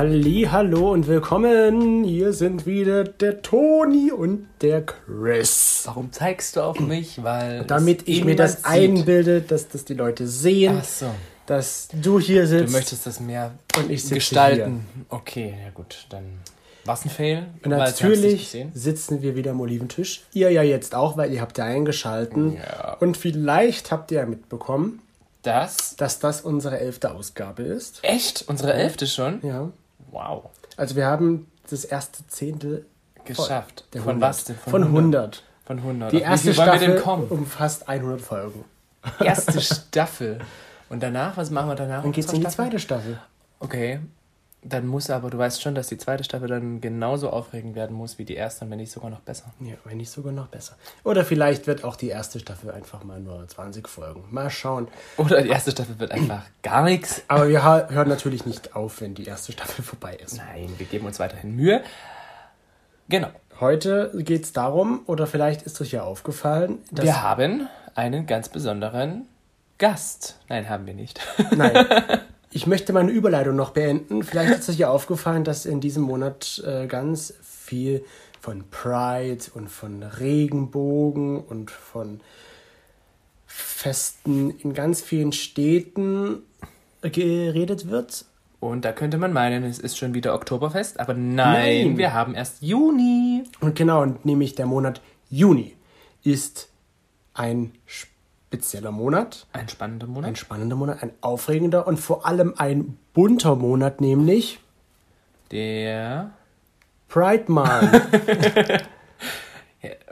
Halli, hallo und willkommen. Hier sind wieder der Toni und der Chris. Warum zeigst du auf mich? Weil Damit ich mir das einbilde, dass das die Leute sehen, so. dass du hier sitzt. Du möchtest das mehr Und ich gestalten. Okay, ja gut, dann war's ein Fail. Und natürlich sitzen wir wieder am Oliventisch. Ihr ja jetzt auch, weil ihr habt ja eingeschalten. Ja. Und vielleicht habt ihr ja mitbekommen, Das? dass das unsere elfte Ausgabe ist. Echt? Unsere elfte schon? Ja. Wow. Also wir haben das erste Zehntel Geschafft. der Von 100. was denn? Von 100. Von 100. Die Auf erste Staffel umfasst 100 Folgen. Erste Staffel. Und danach, was machen wir danach? Dann geht's in die zweite Staffel. Okay. Dann muss aber, du weißt schon, dass die zweite Staffel dann genauso aufregend werden muss wie die erste und wenn nicht sogar noch besser. Ja, wenn nicht sogar noch besser. Oder vielleicht wird auch die erste Staffel einfach mal nur 20 Folgen. Mal schauen. Oder die erste Staffel wird einfach gar nichts. Aber wir hören natürlich nicht auf, wenn die erste Staffel vorbei ist. Nein, wir geben uns weiterhin Mühe. Genau. Heute geht es darum, oder vielleicht ist euch ja aufgefallen, dass. Wir haben einen ganz besonderen Gast. Nein, haben wir nicht. Nein. Ich möchte meine Überleitung noch beenden. Vielleicht ist euch ja aufgefallen, dass in diesem Monat äh, ganz viel von Pride und von Regenbogen und von Festen in ganz vielen Städten geredet wird. Und da könnte man meinen, es ist schon wieder Oktoberfest, aber nein, Nein. wir haben erst Juni. Und genau, und nämlich der Monat Juni ist ein spezieller Monat, Ein spannender Monat. ein spannender Monat, ein aufregender und vor allem ein bunter Monat, nämlich Der. Pride Month.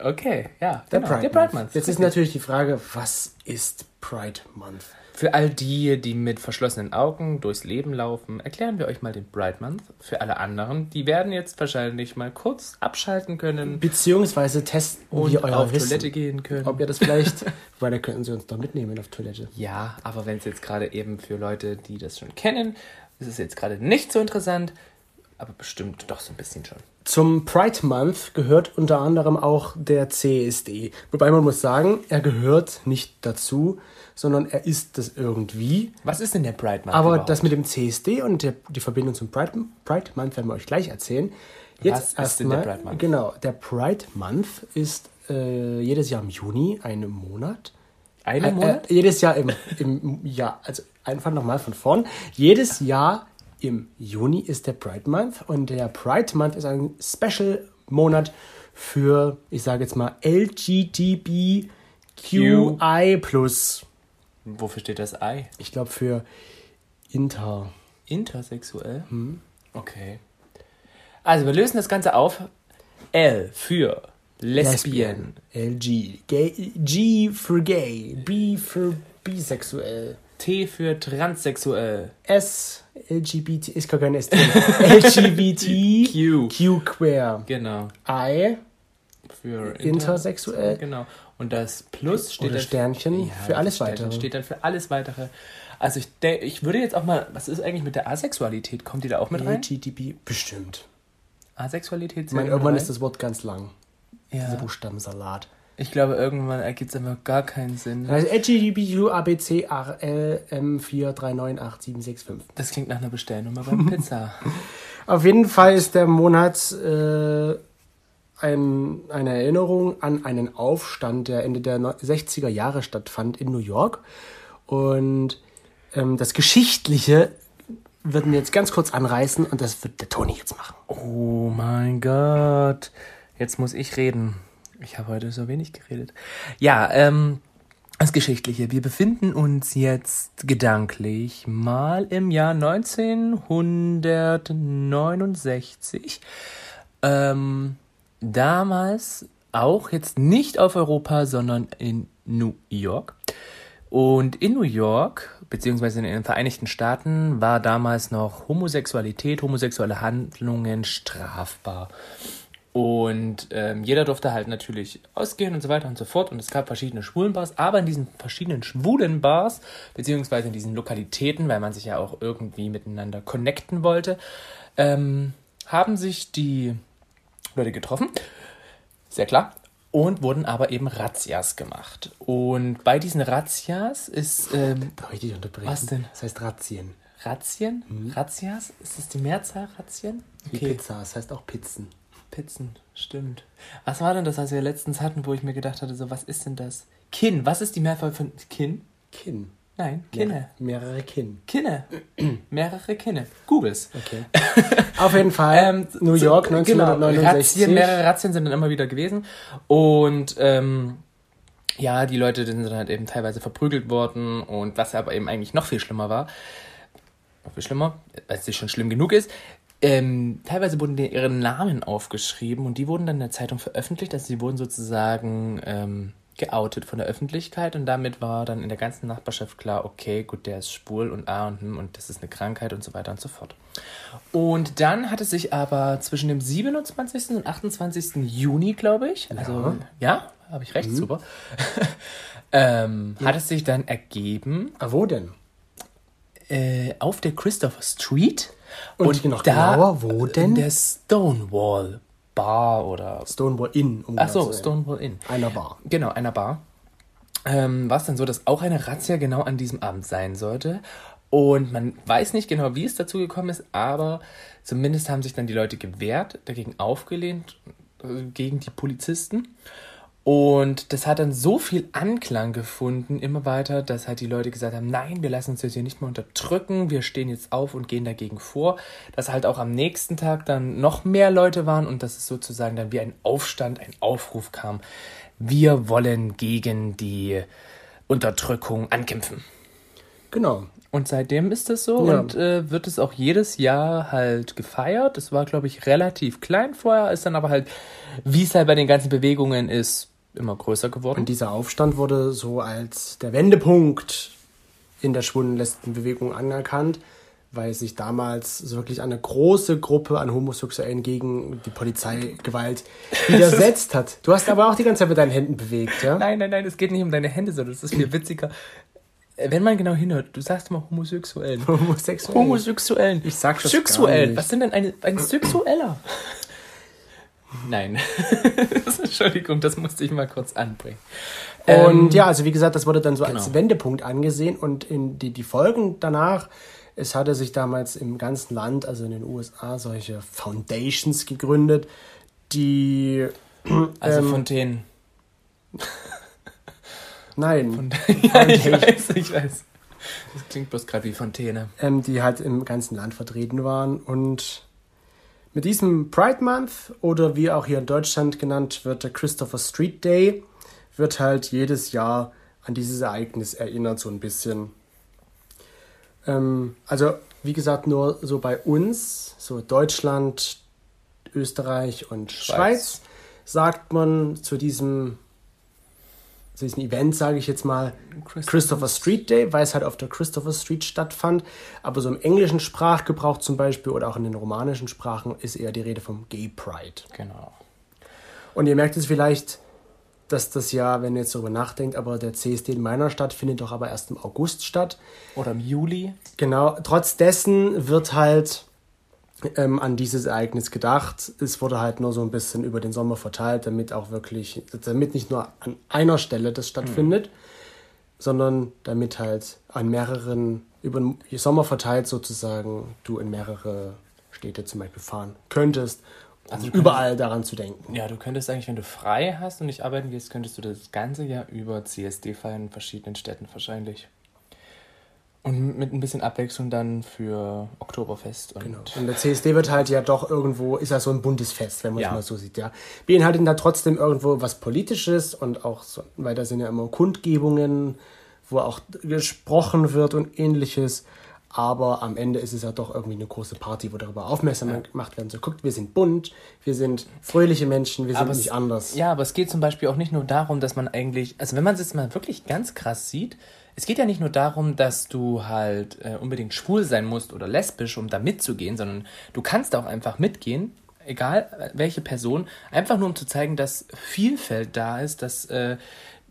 Okay, ja. Der genau, Pride, der Pride Month. Month. Jetzt ist natürlich die Frage, was ist Pride Month? Für all die, die mit verschlossenen Augen durchs Leben laufen, erklären wir euch mal den Pride Month. Für alle anderen, die werden jetzt wahrscheinlich mal kurz abschalten können Beziehungsweise testen und wir euer auf Wissen. Toilette gehen können. Ob ihr das vielleicht, weil da könnten sie uns doch mitnehmen auf Toilette. Ja, aber wenn es jetzt gerade eben für Leute, die das schon kennen, ist es jetzt gerade nicht so interessant, aber bestimmt doch so ein bisschen schon. Zum Pride Month gehört unter anderem auch der CSD. Wobei man muss sagen, er gehört nicht dazu, sondern er ist das irgendwie. Was ist denn der Pride Month? Aber überhaupt? das mit dem CSD und der, die Verbindung zum Pride, Pride Month werden wir euch gleich erzählen. Jetzt Was ist denn der erstmal- Pride Month? Genau, der Pride Month ist äh, jedes Jahr im Juni, ein Monat. einen Äh, Monat? Äh, jedes Jahr im, im Jahr, also einfach nochmal von vorn. Jedes Jahr im Juni ist der Pride Month und der Pride Month ist ein Special-Monat für, ich sage jetzt mal, LGBTQI+. Wofür steht das I? Ich glaube für Inter. Intersexuell? Okay. Also, wir lösen das Ganze auf. L für Lesbian. LG. Gay, G für gay. B für bisexuell. T für transsexuell. S, LGBT, ich kann kein S. LGBT, Q. Q queer. Genau. I Für Intersexuell. Genau. Und das Plus steht Oder dann Sternchen für alles Sternchen Weitere. steht dann für alles Weitere. Also ich, de- ich würde jetzt auch mal, was ist eigentlich mit der Asexualität? Kommt die da auch mit rein? LGTB, bestimmt. Asexualität Ich meine, irgendwann ist das Wort ganz lang. Dieser ja. Buchstabensalat. Ich glaube, irgendwann ergibt es einfach gar keinen Sinn. Also LGBTQ ABC RL M4398765. Das klingt nach einer Bestellnummer beim Pizza. Auf jeden Fall ist der Monat äh, ein, eine Erinnerung an einen Aufstand, der Ende der neu- 60er Jahre stattfand in New York. Und ähm, das Geschichtliche würden wir jetzt ganz kurz anreißen und das wird der Toni jetzt machen. Oh mein Gott. Jetzt muss ich reden. Ich habe heute so wenig geredet. Ja, ähm, das Geschichtliche. Wir befinden uns jetzt gedanklich mal im Jahr 1969. Ähm, damals auch jetzt nicht auf Europa, sondern in New York. Und in New York, beziehungsweise in den Vereinigten Staaten, war damals noch Homosexualität, homosexuelle Handlungen strafbar. Und ähm, jeder durfte halt natürlich ausgehen und so weiter und so fort. Und es gab verschiedene Schwulenbars, aber in diesen verschiedenen schwulen Bars, beziehungsweise in diesen Lokalitäten, weil man sich ja auch irgendwie miteinander connecten wollte, ähm, haben sich die Leute getroffen. Sehr klar. Und wurden aber eben Razzias gemacht. Und bei diesen Razzias ist. Ähm, Darf ich dich unterbrechen? Was denn? Das heißt Razzien. Razzien? Razzias? Ist das die Mehrzahl Razzien? Wie Pizza, das heißt auch Pizzen. Pizzen, stimmt. Was war denn das, was wir letztens hatten, wo ich mir gedacht hatte, so, was ist denn das? Kinn, was ist die Mehrzahl von Kinn? Kinn. Nein, Kinne. Mehr, mehrere Kinn. Kinne. Mehrere Kinne. Googles. Okay. Auf jeden Fall. Ähm, New York so- 1969. Genau, Razzien, mehrere Razzien sind dann immer wieder gewesen. Und ähm, ja, die Leute sind dann halt eben teilweise verprügelt worden. Und was aber eben eigentlich noch viel schlimmer war, noch viel schlimmer, weil es schon schlimm genug ist, ähm, teilweise wurden denen ihre Namen aufgeschrieben und die wurden dann in der Zeitung veröffentlicht. Also sie wurden sozusagen ähm, geoutet von der Öffentlichkeit und damit war dann in der ganzen Nachbarschaft klar, okay, gut, der ist schwul und A und hm und das ist eine Krankheit und so weiter und so fort. Und dann hat es sich aber zwischen dem 27. und 28. Juni, glaube ich, also ja, habe ich recht, super, ähm, hat es sich dann ergeben Ah, wo denn? äh, auf der Christopher Street Und noch genauer, wo denn? In der Stonewall Bar oder Stonewall Inn. Um ach genau so. Stonewall Inn. Einer Bar. Genau, einer Bar. Ähm, war es dann so, dass auch eine Razzia genau an diesem Abend sein sollte. Und man weiß nicht genau, wie es dazu gekommen ist, aber zumindest haben sich dann die Leute gewehrt, dagegen aufgelehnt, äh, gegen die Polizisten. Und das hat dann so viel Anklang gefunden, immer weiter, dass halt die Leute gesagt haben, nein, wir lassen uns jetzt hier nicht mehr unterdrücken, wir stehen jetzt auf und gehen dagegen vor. Dass halt auch am nächsten Tag dann noch mehr Leute waren und dass es sozusagen dann wie ein Aufstand, ein Aufruf kam. Wir wollen gegen die Unterdrückung ankämpfen. Genau. Und seitdem ist das so Ja. und äh, wird es auch jedes Jahr halt gefeiert. Es war, glaube ich, relativ klein vorher, ist dann aber halt, wie es halt bei den ganzen Bewegungen ist, immer größer geworden. Und dieser Aufstand wurde so als der Wendepunkt in der schwulen Lesbenbewegung anerkannt, weil sich damals wirklich eine große Gruppe an Homosexuellen gegen die Polizeigewalt widersetzt hat. Du hast aber auch die ganze Zeit mit deinen Händen bewegt, ja? Nein, nein, nein, es geht nicht um deine Hände, sondern es ist viel witziger. Wenn man genau hinhört, du sagst immer Homosexuellen. Homosexuell. Homosexuellen. Ich sag das Sexuell. Was sind denn eine, ein Sexueller? Nein. Entschuldigung, das musste ich mal kurz anbringen. Und ja, also wie gesagt, das wurde dann so als genau. Wendepunkt angesehen und in die, die Folgen danach, es hatte sich damals im ganzen Land, also in den USA, solche Foundations gegründet, die Also ähm, Fontänen. nein, ja, ich weiß, ich weiß. Das klingt bloß gerade wie Fontäne. ähm, die halt im ganzen Land vertreten waren. Und mit diesem Pride Month oder wie auch hier in Deutschland genannt wird, der Christopher Street Day, wird halt jedes Jahr an dieses Ereignis erinnert, so ein bisschen. Ähm, also, wie gesagt, nur so bei uns, so Deutschland, Österreich und Schweiz, Schweiz. sagt man zu diesem, zu diesem Event, sage ich jetzt mal, Christopher Christopher Street Day, weil es halt auf der Christopher Street stattfand. Aber so im englischen Sprachgebrauch zum Beispiel oder auch in den romanischen Sprachen ist eher die Rede vom Gay Pride. Genau. Und ihr merkt es vielleicht, dass das ja, wenn ihr jetzt darüber nachdenkt, aber der CSD in meiner Stadt findet doch aber erst im August statt. Oder im Juli. Genau, trotz dessen wird halt ähm, an dieses Ereignis gedacht. Es wurde halt nur so ein bisschen über den Sommer verteilt, damit auch wirklich, damit nicht nur an einer Stelle das stattfindet, sondern damit halt an mehreren, über den Sommer verteilt sozusagen, du in mehrere Städte zum Beispiel fahren könntest, um Also überall daran zu denken. Ja, du könntest eigentlich, wenn du frei hast und nicht arbeiten gehst, könntest du das ganze Jahr über CSD feiern in verschiedenen Städten wahrscheinlich. Und mit ein bisschen Abwechslung dann für Oktoberfest und Genau. Und der CSD wird halt ja doch irgendwo, ist ja so ein buntes Fest, wenn man es Ja. mal so sieht, ja. Beinhaltet da trotzdem irgendwo was Politisches und auch so, weil da sind ja immer Kundgebungen, wo auch gesprochen wird und ähnliches. Aber am Ende ist es ja doch irgendwie eine große Party, wo darüber aufmerksam gemacht werden. So, guckt, wir sind bunt, wir sind fröhliche Menschen, wir sind Aber es- nicht anders. Ja, aber es geht zum Beispiel auch nicht nur darum, dass man eigentlich, also wenn man es jetzt mal wirklich ganz krass sieht, es geht ja nicht nur darum, dass du halt äh, unbedingt schwul sein musst oder lesbisch, um da mitzugehen, sondern du kannst auch einfach mitgehen, egal äh, welche Person, einfach nur um zu zeigen, dass Vielfalt da ist, dass äh,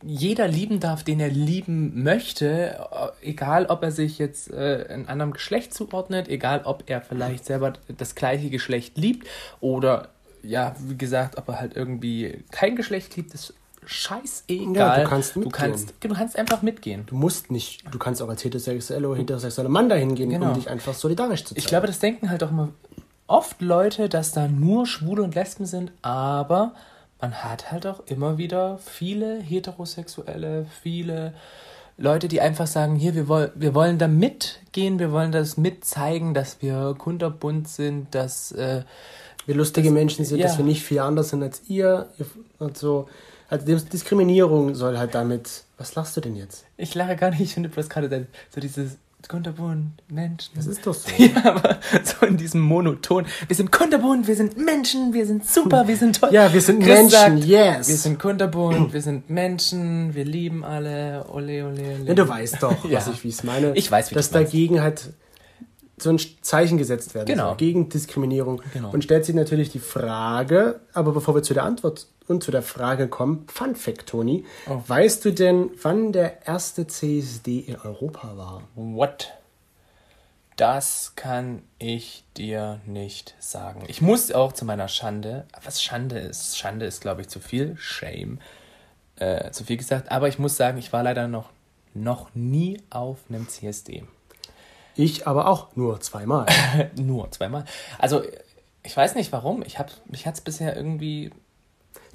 jeder lieben darf, den er lieben möchte, äh, egal ob er sich jetzt äh, einem anderen Geschlecht zuordnet, egal ob er vielleicht selber das gleiche Geschlecht liebt oder ja, wie gesagt, ob er halt irgendwie kein Geschlecht liebt, das scheißegal. Ja, du kannst du mitgehen. kannst, du kannst einfach mitgehen. Du musst nicht, du kannst auch als heterosexueller oder heterosexueller Mann dahin gehen, Genau. um dich einfach solidarisch zu zeigen. Ich glaube, das denken halt auch immer oft Leute, dass da nur Schwule und Lesben sind, aber man hat halt auch immer wieder viele Heterosexuelle, viele Leute, die einfach sagen, hier, wir, woll wir wollen da mitgehen, wir wollen das mitzeigen, dass wir kunterbunt sind, dass äh, wir lustige Menschen sind, dass ja. wir nicht viel anders sind als ihr. ihr- Und so. Also Dis- Diskriminierung soll halt damit. Was lachst du denn jetzt? ich lache gar nicht, ich finde bloß gerade so dieses kunterbunt, Menschen. Das ist doch so. ja, aber so in diesem Monoton. Wir sind kunterbunt, wir sind Menschen, wir sind super, wir sind toll. Ja, wir sind Chris Menschen, sagt, yes. Wir sind kunterbunt, wir sind Menschen, wir lieben alle. Ole, ole, ole. Ja, du weißt doch, Ja. was ich wie es meine. Ich weiß, wie Dass dagegen halt so ein Zeichen gesetzt werden Genau. soll. Gegen Diskriminierung. Genau. Und stellt sich natürlich die Frage, aber bevor wir zu der Antwort und zu der Frage kommen, Fun Fact, Toni. Oh. Weißt du denn, wann der erste CSD in Europa war? What? Das kann ich dir nicht sagen. Ich muss auch zu meiner Schande, was Schande ist, Schande ist, glaube ich, zu viel, Shame, äh, zu viel gesagt, aber ich muss sagen, ich war leider noch, noch nie auf einem CSD. Ich aber auch nur zweimal. Nur zweimal. Also, ich weiß nicht warum. Ich hab, mich hat es bisher irgendwie.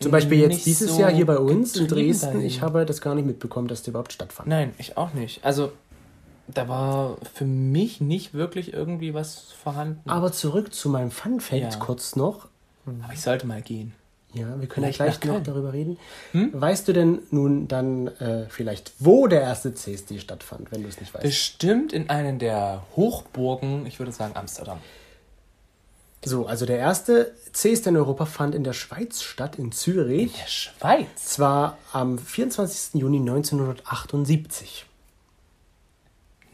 Zum Beispiel jetzt dieses so Jahr hier bei uns in Dresden. dahin. Ich habe das gar nicht mitbekommen, dass der überhaupt stattfand. Nein, ich auch nicht. Also, da war für mich nicht wirklich irgendwie was vorhanden. Aber zurück zu meinem Fun Fact Ja. kurz noch. Aber ich sollte mal gehen. Ja, wir können ja Vielleicht gleich noch darüber reden. Weißt du denn nun dann äh, vielleicht, wo der erste CSD stattfand, wenn du es nicht weißt? Bestimmt in einen der Hochburgen, ich würde sagen Amsterdam. So, also der erste CSD in Europa fand in der Schweiz statt, in Zürich. Der Schweiz. Zwar am 24. Juni 1978.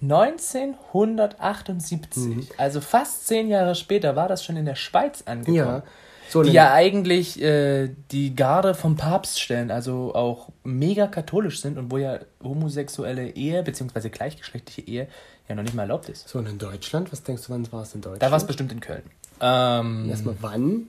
1978, also fast zehn Jahre später, war das schon in der Schweiz angekommen. Ja. So, die ja eigentlich äh, die Garde vom Papst stellen, also auch mega katholisch sind und wo ja homosexuelle Ehe bzw. gleichgeschlechtliche Ehe ja noch nicht mal erlaubt ist. so, und in Deutschland, was denkst du, wann war es in Deutschland? Da war es bestimmt in Köln. Ähm, Erstmal wann?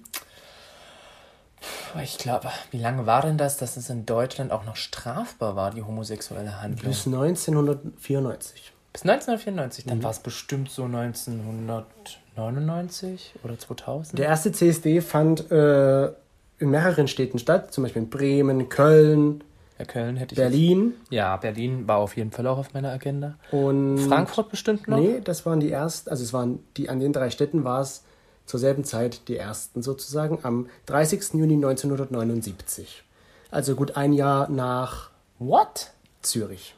ich glaube, wie lange war denn das, dass es in Deutschland auch noch strafbar war, die homosexuelle Handlung? Bis 1994. Bis 1994, dann war es bestimmt so 1999 oder 2000. Der erste CSD fand äh, in mehreren Städten statt, zum Beispiel in Bremen, Köln, ja, Köln hätte ich Berlin Jetzt, ja, Berlin war auf jeden Fall auch auf meiner Agenda. und Frankfurt bestimmt noch? Nee, das waren die ersten, also es waren die an den drei Städten war es zur selben Zeit die ersten sozusagen am 30. Juni 1979. Also gut ein Jahr nach What? Zürich.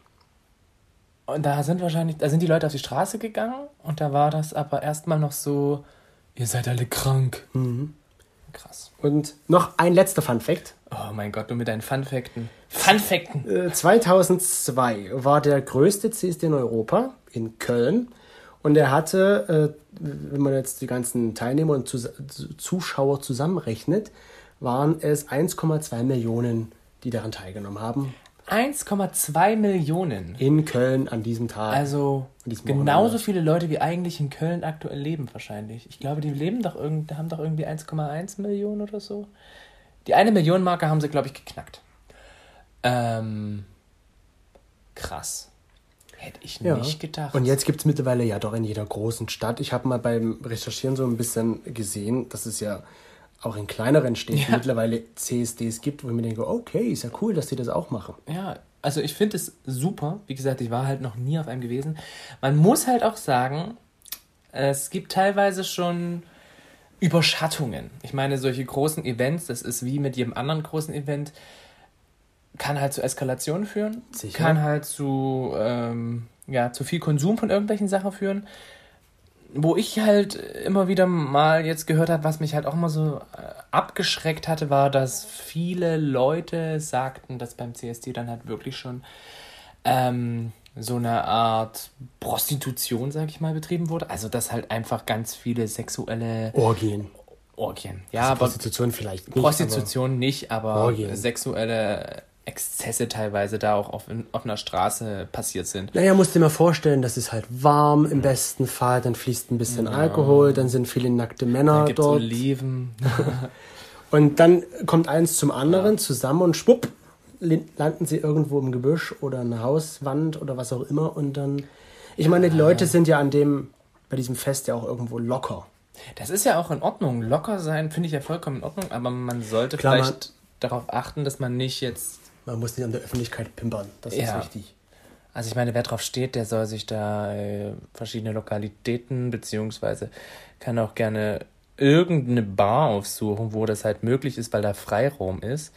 Und da sind wahrscheinlich, da sind die Leute auf die Straße gegangen und da war das aber erstmal noch so, ihr seid alle krank. Krass. Und noch ein letzter Fun Fact. Oh mein Gott, du mit deinen Funfakten. Funfakten! Äh, 2002 war der größte CSD in Europa in Köln und er hatte, äh, wenn man jetzt die ganzen Teilnehmer und Zus Zuschauer zusammenrechnet, waren es 1,2 Millionen, die daran teilgenommen haben 1,2 Millionen. in Köln an diesem Tag. Also diesem genauso Wochenende. viele Leute wie eigentlich in Köln aktuell leben wahrscheinlich. Ich glaube, die leben doch irgend, haben doch irgendwie 1,1 Millionen oder so. Die eine Million Marke haben sie, glaube ich, geknackt. Ähm, krass. Hätte ich Ja. nicht gedacht. Und jetzt gibt es mittlerweile ja doch in jeder großen Stadt. Ich habe mal beim Recherchieren so ein bisschen gesehen, dass es ja auch in kleineren Städten Ja. mittlerweile CSDs gibt, wo ich mir denke, okay, ist ja cool, dass die das auch machen. Ja, also ich finde es super. Wie gesagt, ich war halt noch nie auf einem gewesen. Man muss halt auch sagen, es gibt teilweise schon Überschattungen. Ich meine, solche großen Events, das ist wie mit jedem anderen großen Event, kann halt zu Eskalation führen, Sicher. kann halt zu, ähm, ja, zu viel Konsum von irgendwelchen Sachen führen. Wo ich halt immer wieder mal jetzt gehört habe, was mich halt auch immer so äh, abgeschreckt hatte, war, dass viele Leute sagten, dass beim CSD dann halt wirklich schon ähm, so eine Art Prostitution, sag ich mal, betrieben wurde. Also, dass halt einfach ganz viele sexuelle Orgien. Orgien. Ja, Also aber Prostitution vielleicht nicht. Prostitution nicht, aber Orgien. sexuelle Exzesse teilweise da auch auf, in, auf einer Straße passiert sind. Naja, musst dir mal vorstellen, das ist halt warm im besten Fall, dann fließt ein bisschen Alkohol, dann sind viele nackte Männer Da gibt es dort. Oliven. Und dann kommt eins zum anderen zusammen und schwupp landen sie irgendwo im Gebüsch oder eine Hauswand oder was auch immer und dann. Ich meine, die Leute sind ja an dem, bei diesem Fest ja auch irgendwo locker. Das ist ja auch in Ordnung. Locker sein finde ich ja vollkommen in Ordnung, aber man sollte Klar, man- vielleicht darauf achten, dass man nicht jetzt. Man muss nicht an der Öffentlichkeit pimpern. Das Ja. ist wichtig. Also ich meine, wer drauf steht, der soll sich da äh, verschiedene Lokalitäten beziehungsweise kann auch gerne irgendeine Bar aufsuchen, wo das halt möglich ist, weil da Freiraum ist.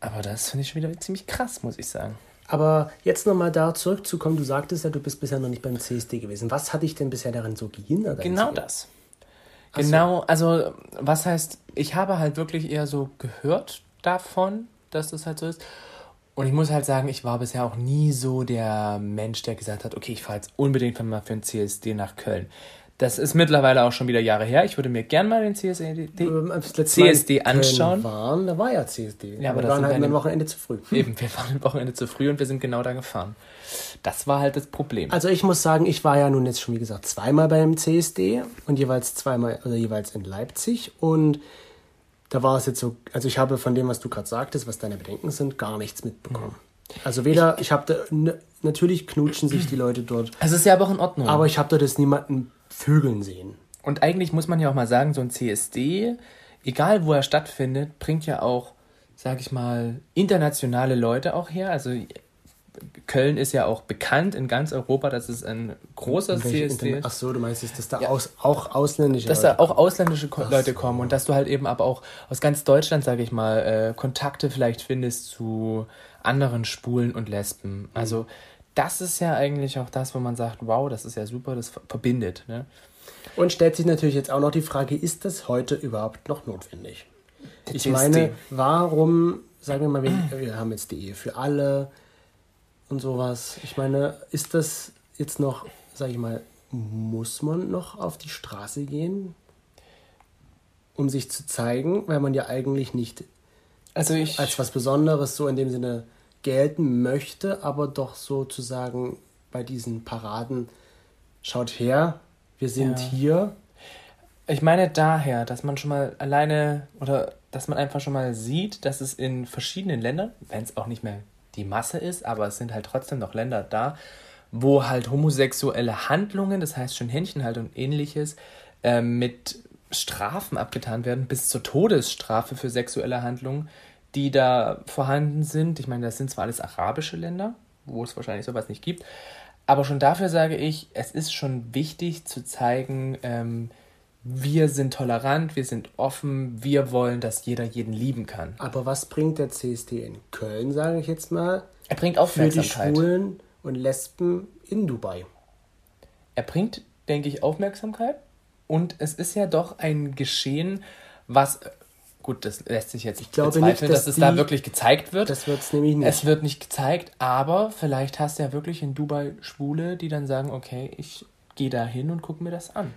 Aber das finde ich schon wieder ziemlich krass, muss ich sagen. Aber jetzt nochmal da zurückzukommen, du sagtest ja, du bist bisher noch nicht beim CSD gewesen. Was hat dich denn bisher darin so gehindert? Genau das. Genau, also was heißt, ich habe halt wirklich eher so gehört davon, dass das halt so ist. Und ich muss halt sagen, ich war bisher auch nie so der Mensch, der gesagt hat, okay, ich fahre jetzt unbedingt mal für ein CSD nach Köln. Das ist mittlerweile auch schon wieder Jahre her. Ich würde mir gern mal den CSD, Ähm, CSD anschauen. Waren, da war ja CSD. Ja, aber wir das waren halt wir am Wochenende zu früh. Eben, wir waren am Wochenende zu früh und wir sind genau da gefahren. Das war halt das Problem. Also ich muss sagen, ich war ja nun jetzt schon wie gesagt zweimal beim CSD und jeweils zweimal oder jeweils in Leipzig und da war es jetzt so, also ich habe von dem, was du gerade sagtest, was deine Bedenken sind, gar nichts mitbekommen. Also weder, ich habe da, natürlich knutschen sich die Leute dort, Es ist ja aber auch in Ordnung. aber ich habe dort jetzt niemanden vögeln sehen. Und eigentlich muss man ja auch mal sagen, so ein CSD, egal wo er stattfindet, bringt ja auch, sag ich mal, internationale Leute auch her. Also Köln ist ja auch bekannt in ganz Europa, dass es ein großer CSD ist. Ach so, du meinst, jetzt, dass da aus, auch ausländische Dass Leute da auch ausländische Ko Ach Leute so. kommen und dass du halt eben aber auch aus ganz Deutschland, sage ich mal, äh, Kontakte vielleicht findest zu anderen Schwulen und Lesben. Also das ist ja eigentlich auch das, wo man sagt, wow, das ist ja super, das ver- verbindet. Ne? Und stellt sich natürlich jetzt auch noch die Frage, ist das heute überhaupt noch notwendig? Ich meine, warum, sagen wir mal, wir, wir haben jetzt die Ehe für alle und sowas. Ich meine, ist das jetzt noch, sag ich mal, muss man noch auf die Straße gehen, um sich zu zeigen, weil man ja eigentlich nicht Also ich, als was Besonderes so in dem Sinne gelten möchte, aber doch sozusagen bei diesen Paraden schaut her, wir sind Ja. hier. Ich meine daher, dass man schon mal alleine oder dass man einfach schon mal sieht, dass es in verschiedenen Ländern, wenn es auch nicht mehr die Masse ist, aber es sind halt trotzdem noch Länder da, wo halt homosexuelle Handlungen, das heißt schon Händchenhaltung und ähnliches, äh, mit Strafen abgetan werden, bis zur Todesstrafe für sexuelle Handlungen, die da vorhanden sind. Ich meine, das sind zwar alles arabische Länder, wo es wahrscheinlich sowas nicht gibt, aber schon dafür sage ich, es ist schon wichtig zu zeigen, ähm, wir sind tolerant, wir sind offen, wir wollen, dass jeder jeden lieben kann. Aber was bringt der CSD in Köln, sage ich jetzt mal, Er bringt für die Aufmerksamkeit. Schwulen und Lesben in Dubai? Er bringt, denke ich, Aufmerksamkeit. Und es ist ja doch ein Geschehen, was, gut, das lässt sich jetzt nicht glaube bezweifeln, nicht, dass, dass es da die- wirklich gezeigt wird. Das wird es nämlich nicht. Es wird nicht gezeigt, aber vielleicht hast du ja wirklich in Dubai Schwule, die dann sagen, okay, ich gehe da hin und gucke mir das an.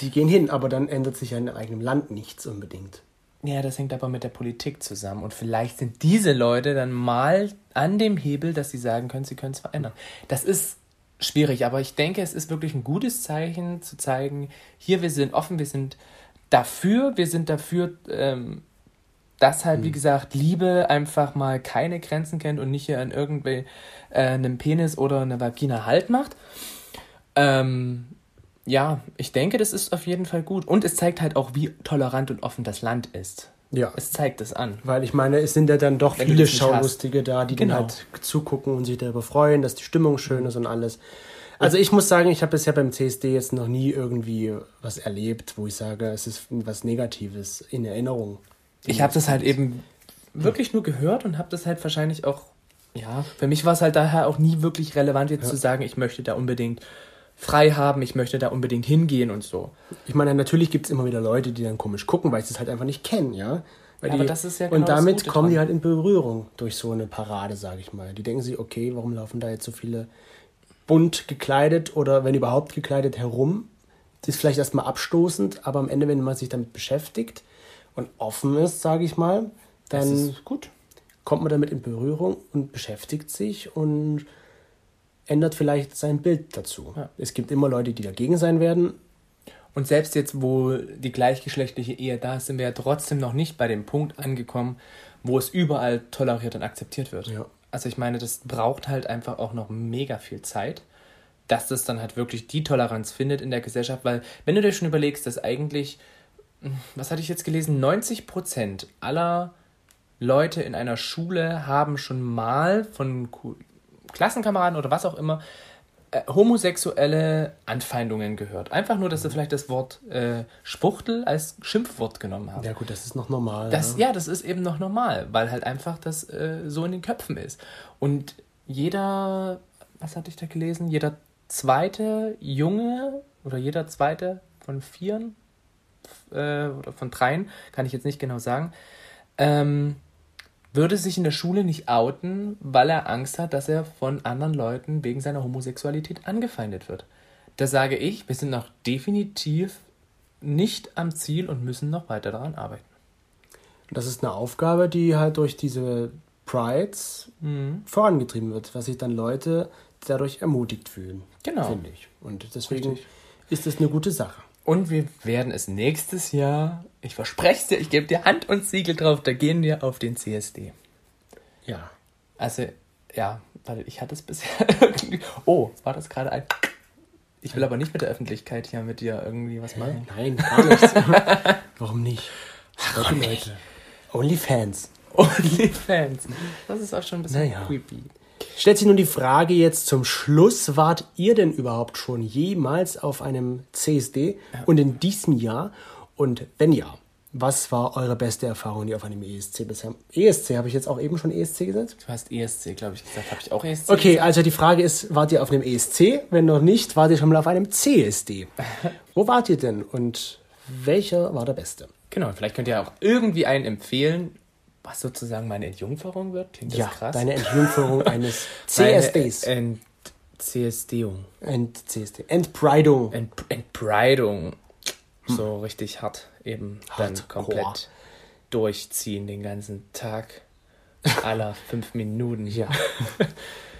Die gehen hin, aber dann ändert sich ja in eigenem Land nichts unbedingt. Ja, das hängt aber mit der Politik zusammen. Und vielleicht sind diese Leute dann mal an dem Hebel, dass sie sagen können, sie können es verändern. Das ist schwierig, aber ich denke, es ist wirklich ein gutes Zeichen zu zeigen, hier, wir sind offen, wir sind dafür, wir sind dafür, ähm, dass halt, wie gesagt, Liebe einfach mal keine Grenzen kennt und nicht hier an irgendwie äh, einem Penis oder einer Vagina Halt macht. Ähm, ja, ich denke, das ist auf jeden Fall gut. Und es zeigt halt auch, wie tolerant und offen das Land ist. Ja. Es zeigt es an. Weil ich meine, es sind ja dann doch Wenn viele Schaulustige da, die Genau. dann halt zugucken und sich darüber freuen, dass die Stimmung schön ist und alles. Also ich muss sagen, ich habe bisher beim CSD jetzt noch nie irgendwie was erlebt, wo ich sage, es ist was Negatives in Erinnerung. Ich habe das halt eben wirklich nur gehört und habe das halt wahrscheinlich auch, ja, für mich war es halt daher auch nie wirklich relevant, jetzt zu sagen, ich möchte da unbedingt frei haben, ich möchte da unbedingt hingehen und so. Ich meine, natürlich gibt es immer wieder Leute, die dann komisch gucken, weil sie es halt einfach nicht kennen, ja. Weil Ja, die, aber das ist ja genau und damit kommen die dran. halt in Berührung durch so eine Parade, sage ich mal. Die denken sich, okay, warum laufen da jetzt so viele bunt gekleidet oder wenn überhaupt gekleidet herum? Das ist vielleicht erstmal abstoßend, aber am Ende, wenn man sich damit beschäftigt und offen ist, sage ich mal, dann kommt man damit in Berührung und beschäftigt sich und ändert vielleicht sein Bild dazu. Ja. Es gibt immer Leute, die dagegen sein werden. Und selbst jetzt, wo die gleichgeschlechtliche Ehe da ist, sind wir ja trotzdem noch nicht bei dem Punkt angekommen, wo es überall toleriert und akzeptiert wird. Ja. Also ich meine, das braucht halt einfach auch noch mega viel Zeit, dass das dann halt wirklich die Toleranz findet in der Gesellschaft, weil wenn du dir schon überlegst, dass eigentlich, hm, was hatte ich jetzt gelesen, 90 Prozent aller Leute in einer Schule haben schon mal von Klassenkameraden oder was auch immer äh, homosexuelle Anfeindungen gehört. Einfach nur, dass sie vielleicht das Wort äh, Spuchtel als Schimpfwort genommen haben. Ja gut, das ist noch normal. Das, ja. ja, das ist eben noch normal, weil halt einfach das äh, so in den Köpfen ist. Und jeder, was hatte ich da gelesen? Jeder zweite Junge oder jeder zweite von vieren äh, oder von dreien, kann ich jetzt nicht genau sagen, ähm, würde sich in der Schule nicht outen, weil er Angst hat, dass er von anderen Leuten wegen seiner Homosexualität angefeindet wird. Da sage ich, wir sind noch definitiv nicht am Ziel und müssen noch weiter daran arbeiten. Das ist eine Aufgabe, die halt durch diese Prides Mhm. vorangetrieben wird, was sich dann Leute dadurch ermutigt fühlen. Genau. Finde ich. Und deswegen Richtig. ist das eine gute Sache. Und wir werden es nächstes Jahr, ich verspreche es dir, ich gebe dir Hand und Siegel drauf, da gehen wir auf den CSD. Ja. Also, ja, warte, ich hatte es bisher irgendwie. Oh, war das gerade ein. Ich will aber nicht mit der Öffentlichkeit hier mit dir irgendwie was machen. Nein, gar nichts. Warum nicht? Leute, Leute. Onlyfans. Onlyfans. Das ist auch schon ein bisschen Naja. creepy. Stellt sich nun die Frage jetzt zum Schluss, wart ihr denn überhaupt schon jemals auf einem CSD und in diesem Jahr? Und wenn ja, was war eure beste Erfahrung, die auf einem ESC bisher? ESC, habe ich jetzt auch eben schon ESC gesagt? Du hast ESC, glaube ich, gesagt. Habe ich auch ESC? Okay, also die Frage ist, wart ihr auf einem ESC? Wenn noch nicht, wart ihr schon mal auf einem CSD? Wo wart ihr denn und welcher war der beste? Genau, vielleicht könnt ihr auch irgendwie einen empfehlen, was sozusagen meine Entjungferung wird. Klingt das Ja, krass? deine Entjungferung eines CSDs. Ent CSDung. Ent CSD. Entbreidung. Ent Entbreidung. So richtig hart eben dann Hardcore. komplett durchziehen den ganzen Tag. Aller fünf Minuten. Ja.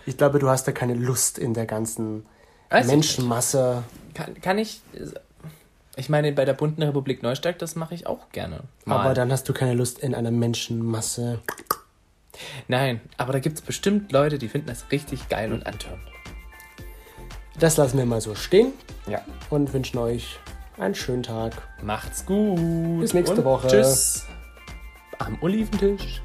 Ich glaube, du hast da keine Lust in der ganzen Weiß Menschenmasse. Kann, kann ich. Ich meine, bei der bunten Republik Neustadt, das mache ich auch gerne. Mal. Aber dann hast du keine Lust in einer Menschenmasse. Nein, aber da gibt es bestimmt Leute, die finden das richtig geil und antörend. Das lassen wir mal so stehen Ja. und wünschen euch einen schönen Tag. Macht's gut. Bis nächste und Woche. Tschüss. Am Oliventisch.